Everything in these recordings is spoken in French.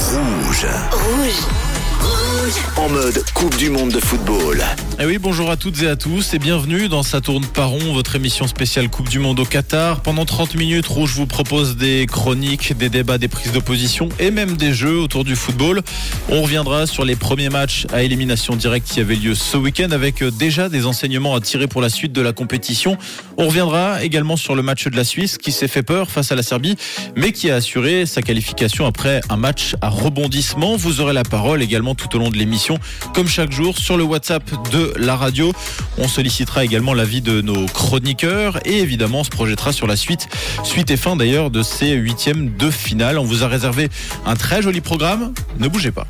Rouge. En mode Coupe du Monde de football. Eh oui, bonjour à toutes et à tous et bienvenue dans Ça tourne par rond, votre émission spéciale Coupe du Monde au Qatar. Pendant 30 minutes, Rouge vous propose des chroniques, des débats, des prises d'opposition et même des jeux autour du football. On reviendra sur les premiers matchs à élimination directe qui avaient lieu ce week-end avec euh, déjà des enseignements à tirer pour la suite de la compétition. On reviendra également sur le match de la Suisse qui s'est fait peur face à la Serbie mais qui a assuré sa qualification après un match à rebondissement. Vous aurez la parole également tout au long de l'émission, comme chaque jour, sur le WhatsApp de la radio. On sollicitera également l'avis de nos chroniqueurs et évidemment on se projettera sur la suite, suite et fin d'ailleurs de ces huitièmes de finale. On vous a réservé un très joli programme. Ne bougez pas.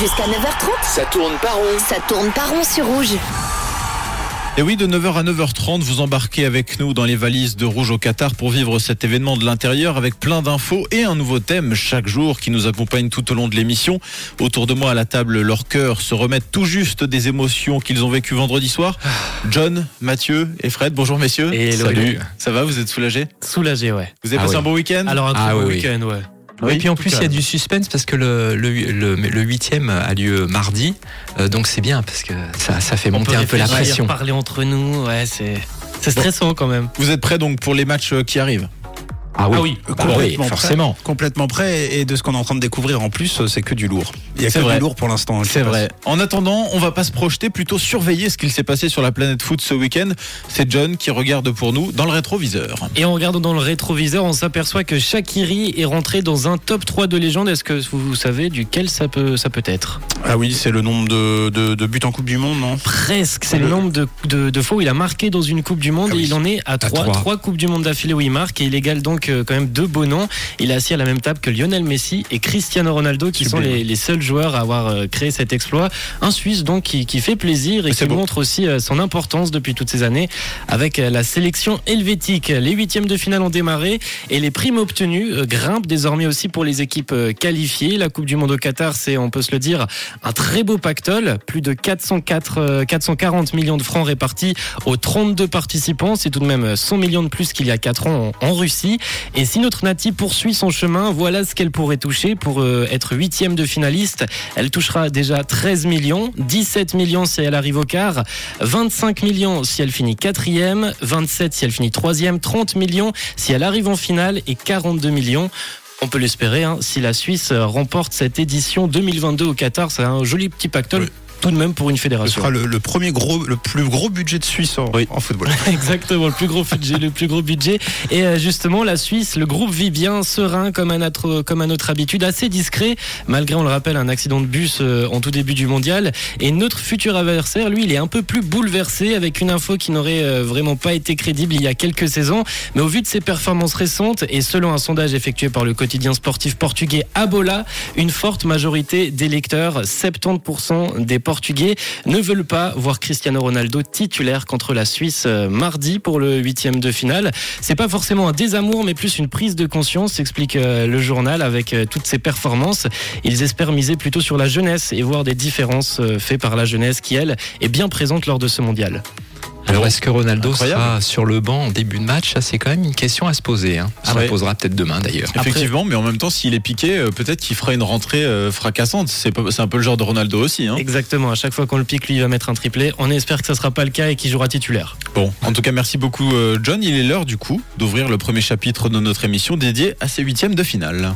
Jusqu'à 9h30, Ça tourne par rond. ça tourne pas rond sur rouge. Et oui, de 9h à 9h30, vous embarquez avec nous dans les valises de Rouge au Qatar pour vivre cet événement de l'intérieur avec plein d'infos et un nouveau thème chaque jour qui nous accompagne tout au long de l'émission. Autour de moi à la table, leur cœur se remettent tout juste des émotions qu'ils ont vécues vendredi soir. John, Mathieu et Fred, bonjour messieurs. Et Salut. Ça va, vous êtes soulagés? Soulagé, ouais. Vous avez Ah passé oui. un bon week-end? Alors un très Ah bon oui, oui. week-end, ouais. Oui, et puis en plus, il y a du suspense parce que le, le, le, le huitième a lieu mardi. Euh, donc c'est bien parce que ça, ça fait On monter un peu la pression. parler entre nous, ouais, c'est c'est stressant quand même. Vous êtes prêts donc pour les matchs qui arrivent? Ah Ah oui. Bah Complètement oui, prêt. forcément. Complètement prêt. Et de ce qu'on est en train de découvrir en plus, c'est que du lourd. Il y a que vrai. du lourd pour l'instant. je C'est vrai. En attendant, on va pas se projeter, plutôt surveiller ce qu'il s'est passé sur la planète foot ce week-end. C'est John qui regarde pour nous dans le rétroviseur. Et en regardant dans le rétroviseur, on s'aperçoit que Shakiri est rentré dans un top 3 de légende. Est-ce que vous savez duquel ça peut, ça peut être? Ah oui, c'est le nombre de, de, de buts en Coupe du Monde, non? Presque. C'est le Le- nombre de, de, de fois où il a marqué dans une Coupe du Monde Ah et oui. il en est à 3. trois. 3 Coupes du Monde d'affilée où il marque et il égale donc quand même deux beaux noms. Il est assis à la même table que Lionel Messi et Cristiano Ronaldo qui sont Sublime. les, les seuls joueurs à avoir euh, créé cet exploit. Un Suisse donc qui, qui fait plaisir et qui beau. montre aussi euh, son importance depuis toutes ces années avec euh, la sélection helvétique. Les huitièmes de finale ont démarré et les primes obtenues grimpent désormais aussi pour les équipes qualifiées. La Coupe du Monde au Qatar, c'est, on peut se le dire, un très beau pactole. Plus de 404, euh, 440 millions de francs répartis aux 32 participants. C'est tout de même 100 millions de plus qu'il y a 4 ans en Russie. Et si notre Nati poursuit son chemin, voilà ce qu'elle pourrait toucher pour euh, être huitième de finaliste. Elle touchera déjà 13 millions, 17 millions si elle arrive au quart, 25 millions si elle finit quatrième, 27 si elle finit troisième, 30 millions si elle arrive en finale et 42 millions. On peut l'espérer, hein, si la Suisse remporte cette édition 2022 au Qatar, c'est un joli petit pactole. Tout de même pour une Ce fédération. sera le, le premier gros, le plus gros budget de Suisse en, Oui. en football. Exactement, le plus gros budget, le plus gros budget. Et euh, justement, la Suisse, le groupe vit bien, serein comme à notre, comme à notre habitude, assez discret, malgré, on le rappelle, un accident de bus euh, en tout début du mondial. Et notre futur adversaire, lui, il est un peu plus bouleversé avec une info qui n'aurait euh, vraiment pas été crédible il y a quelques saisons. Mais au vu de ses performances récentes et selon un sondage effectué par le quotidien sportif portugais Abola, une forte majorité des lecteurs, 70% des Portugais, ne veulent pas voir Cristiano Ronaldo titulaire contre la Suisse euh, mardi pour le huitième de finale. C'est pas forcément un désamour, mais plus une prise de conscience, explique euh, le journal avec euh, toutes ses performances. Ils espèrent miser plutôt sur la jeunesse et voir des différences faites par la jeunesse qui, elle, est bien présente lors de ce mondial. Alors est-ce que Ronaldo Incroyable. sera sur le banc en début de match Ça, c'est quand même une question à se poser. Hein. Ah On ouais. la posera peut-être demain d'ailleurs. Effectivement, mais en même temps, s'il est piqué, euh, peut-être qu'il fera une rentrée euh, fracassante. C'est un peu le genre de Ronaldo aussi. Hein. Exactement, à chaque fois qu'on le pique, lui, il va mettre un triplé. On espère que ça sera pas le cas et qu'il jouera titulaire. Bon, en tout cas, merci beaucoup, euh, John. Il est l'heure, du coup, d'ouvrir le premier chapitre de notre émission dédié à ces huitièmes de finale.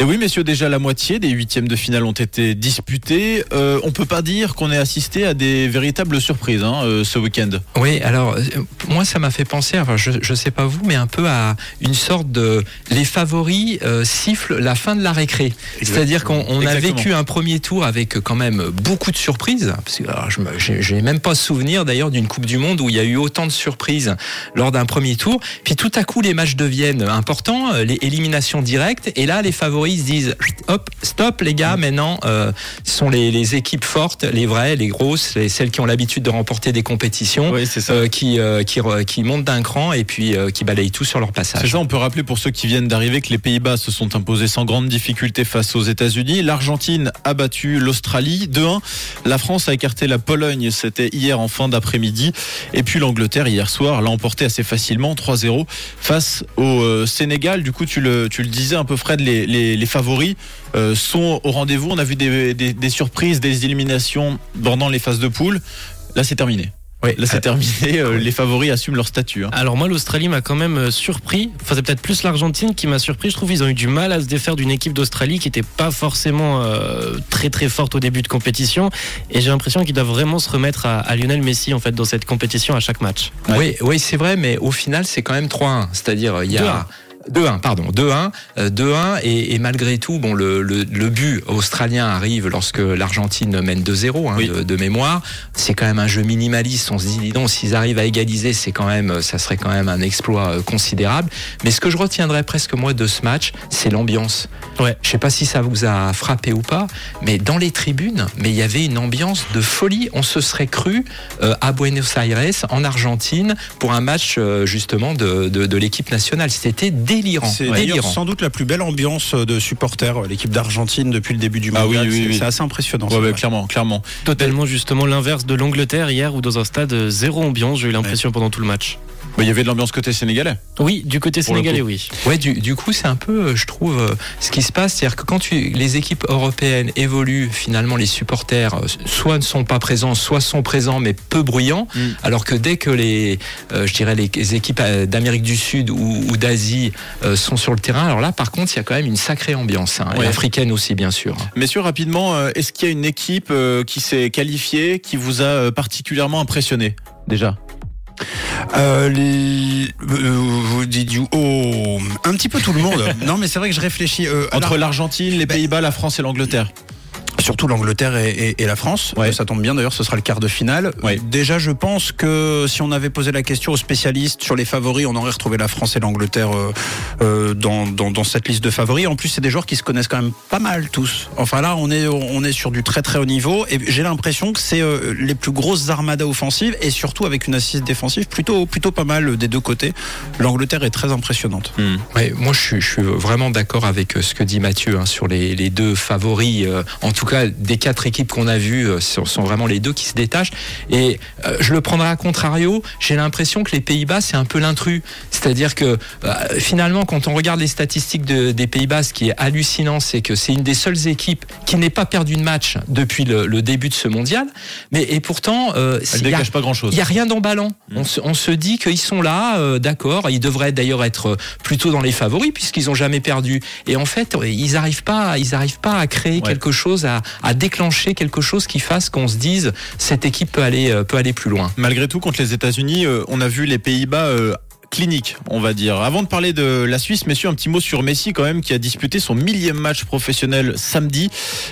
Et oui, messieurs, déjà la moitié des huitièmes de finale ont été disputés. Euh, on peut pas dire qu'on ait assisté à des véritables surprises hein, euh, ce week-end. Oui, alors euh, moi ça m'a fait penser, enfin je, je sais pas vous, mais un peu à une sorte de les favoris euh, sifflent la fin de la récré. C'est-à-dire qu'on on a vécu un premier tour avec quand même beaucoup de surprises. Parce que alors, je j'ai même pas souvenir d'ailleurs d'une Coupe du Monde où il y a eu autant de surprises lors d'un premier tour. Puis tout à coup les matchs deviennent importants, les éliminations directes, et là les favoris se disent hop, stop les gars, maintenant euh, ce sont les, les équipes fortes, les vraies, les grosses, les- celles qui ont l'habitude de remporter des compétitions, Oui, c'est ça. euh, qui, euh, qui, montent d'un cran et puis euh, qui balayent tout sur leur C'est passage. ça, on peut rappeler pour ceux qui viennent d'arriver que les Pays-Bas se sont imposés sans grande difficulté face aux États-Unis. L'Argentine a battu l'Australie 2-1. La France a écarté la Pologne, c'était hier en fin d'après-midi. Et puis l'Angleterre hier soir l'a emporté assez facilement 3-0 face au Sénégal. Du coup, tu le, tu le disais un peu Fred, les, les, les favoris euh, sont au rendez-vous. On a vu des, des, des surprises, des éliminations pendant les phases de poule. Là, c'est terminé. Oui. Là, c'est terminé. Euh, Les favoris assument leur statut. hein. Alors moi, l'Australie m'a quand même euh, surpris. Enfin, c'est peut-être plus l'Argentine qui m'a surpris. Je trouve qu'ils ont eu du mal à se défaire d'une équipe d'Australie qui n'était pas forcément euh, très très forte au début de compétition. Et j'ai l'impression qu'ils doivent vraiment se remettre à, à Lionel Messi en fait dans cette compétition à chaque match. Oui, oui c'est vrai, mais au final, c'est quand même 3-1. C'est-à-dire, il y a. 2-1, pardon, 2-1, euh, 2-1, et, et malgré tout, bon, le, le, le but australien arrive lorsque l'Argentine mène 2-0 hein, Oui. de, de mémoire. C'est quand même un jeu minimaliste. On se dit, dis donc, s'ils arrivent à égaliser, c'est quand même, ça serait quand même un exploit euh, considérable. Mais ce que je retiendrai presque moi de ce match, c'est l'ambiance. Ouais. Je sais pas si ça vous a frappé ou pas, mais dans les tribunes, mais il y avait une ambiance de folie. On se serait cru euh, à Buenos Aires, en Argentine, pour un match euh, justement de, de, de l'équipe nationale. C'était délirant, C'est d'ailleurs délirant. sans doute la plus belle ambiance de supporters, l'équipe d'Argentine depuis le début du Ah mondial. oui, oui, C'est- oui. c'est assez impressionnant. Ouais, ouais, clairement, clairement. Totalement justement l'inverse de l'Angleterre hier où dans un stade euh, zéro ambiance, j'ai eu l'impression pendant tout le match. Il y avait de l'ambiance côté sénégalais. Oui, du côté sénégalais, oui. Ouais, du, du coup, c'est un peu, euh, je trouve, euh, ce qui se passe, c'est-à-dire que quand tu, les équipes européennes évoluent, finalement, les supporters euh, soit ne sont pas présents, soit sont présents mais peu bruyants, Mm. alors que dès que les, euh, je dirais, les, équipes d'Amérique du Sud ou, ou d'Asie euh, sont sur le terrain, alors là, par contre, il y a quand même une sacrée ambiance, hein, et africaine aussi, bien sûr. Messieurs, rapidement, est-ce qu'il y a une équipe qui s'est qualifiée, qui vous a particulièrement impressionné déjà? Euh, les... euh, vous dites you- Oh, un petit peu tout le monde. non, mais c'est vrai que je réfléchis. euh, Entre l'Argentine, les Ben- Pays-Bas, la France et l'Angleterre. Surtout l'Angleterre et, et- et la France. Ouais. Ça tombe bien d'ailleurs, ce sera le quart de finale. Ouais. Déjà, je pense que si on avait posé la question aux spécialistes sur les favoris, on aurait retrouvé la France et l'Angleterre euh, euh, dans, dans, dans cette liste de favoris. En plus, c'est des joueurs qui se connaissent quand même pas mal tous. Enfin là, on est on est sur du très très haut niveau et j'ai l'impression que c'est euh, les plus grosses armadas offensives et surtout avec une assise défensive plutôt plutôt pas mal des deux côtés. L'Angleterre est très impressionnante. Ouais, moi, je suis, je suis vraiment d'accord avec ce que dit Mathieu hein, sur les, les deux favoris. euh, en tout cas, des quatre équipes qu'on a vues, euh, ce sont vraiment les deux qui se détachent. Et euh, je le prendrai à contrario. J'ai l'impression que les Pays-Bas, c'est un peu l'intrus. C'est-à-dire que euh, finalement, quand on regarde les statistiques de- des Pays-Bas, ce qui est hallucinant, c'est que c'est une des seules équipes qui n'ait pas perdu de match depuis le, le début de ce mondial. Mais et pourtant, euh, Elle s'il y a- dégage pas grand-chose. il n'y a rien d'emballant. On, se, on se dit qu'ils sont là, euh, d'accord. Ils devraient d'ailleurs être plutôt dans les favoris puisqu'ils n'ont jamais perdu. Et en fait, ils n'arrivent pas, ils arrivent pas à créer Ouais. quelque chose, à, à déclencher quelque chose qui fasse qu'on se dise cette équipe peut aller, euh, peut aller plus loin. Malgré tout, contre les États-Unis, euh, on a vu les Pays-Bas euh, cliniques, on va dire. Avant de parler de la Suisse, messieurs, un petit mot sur Messi quand même, qui a disputé son millième match professionnel samedi.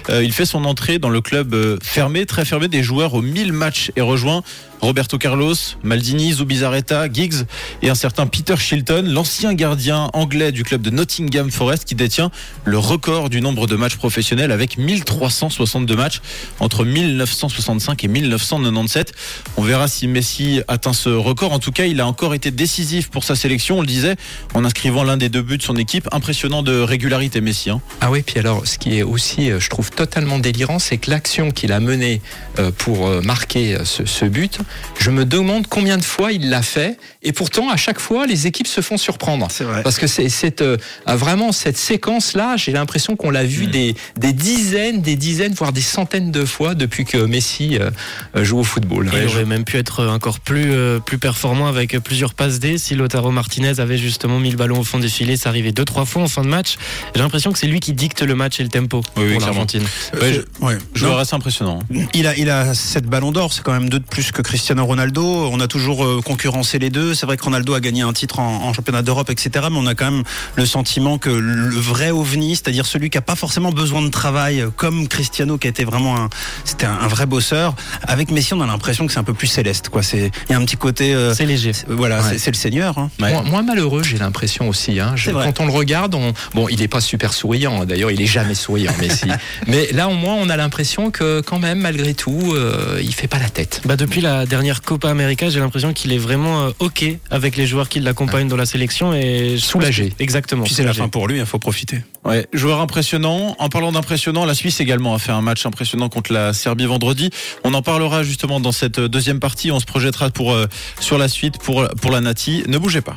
Il fait son entrée dans le club fermé, très fermé, des joueurs aux 1000 matchs et rejoint Roberto Carlos, Maldini, Zubizarreta, Giggs et un certain Peter Shilton, l'ancien gardien anglais du club de Nottingham Forest qui détient le record du nombre de matchs professionnels avec 1362 matchs entre 1965 et 1997. On verra si Messi atteint ce record. En tout cas, il a encore été décisif pour sa sélection, on le disait, en inscrivant l'un des deux buts de son équipe. Impressionnant de régularité, Messi. hein. Ah oui, puis alors, ce qui est aussi, euh, je trouve totalement délirant, c'est que l'action qu'il a menée euh, pour euh, marquer ce but, je me demande combien de fois il l'a fait, et pourtant, à chaque fois, les équipes se font surprendre. C'est vrai. Parce que c'est c'est, euh, ah, vraiment cette séquence-là, j'ai l'impression qu'on l'a vu des, des dizaines, des dizaines, voire des centaines de fois depuis que Messi euh, euh, joue au football. Il aurait même pu être encore plus, euh, plus performant avec plusieurs passes D si Lotaro Martinez avait justement mis le ballon au fond des filets. Ça arrivait deux, trois fois en fin de match. J'ai l'impression que c'est lui qui dicte le match et le tempo Oui, oui, pour l'Argentine. Ouais, ouais. Joueur Non, assez impressionnant. il a il a sept ballons d'or, c'est quand même deux de plus que Cristiano Cristiano Ronaldo. On a toujours euh, concurrencé les deux. C'est vrai que Ronaldo a gagné un titre en, en championnat d'Europe, etc. Mais on a quand même le sentiment que le vrai ovni, c'est-à-dire celui qui a pas forcément besoin de travail, comme Cristiano, qui a été vraiment un, c'était un, un vrai bosseur. Avec Messi, on a l'impression que c'est un peu plus céleste, quoi. C'est, il y a un petit côté, euh, C'est léger. voilà, Ouais. c'est, c'est le Seigneur. Hein. Moins, moins malheureux, j'ai l'impression aussi. Hein. Je- quand on le regarde, on... bon, il n'est pas super souriant. D'ailleurs, il est jamais souriant, Messi. Mais là, au moins, on a l'impression que, quand même, malgré tout, euh, il fait pas la tête. Bah depuis la dernière Copa América, j'ai l'impression qu'il est vraiment euh, ok avec les joueurs qui l'accompagnent dans la sélection et Soulagé. Exactement. Puis c'est la fin pour lui, il faut profiter. Ouais, joueur impressionnant. En parlant d'impressionnant, la Suisse également a fait un match impressionnant contre la Serbie vendredi. On en parlera justement dans cette deuxième partie. On se projettera pour euh, sur la suite pour pour la Nati. Ne bougez pas.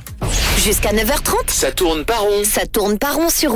Jusqu'à 9h30, Ça tourne pas rond. ça tourne pas rond sur.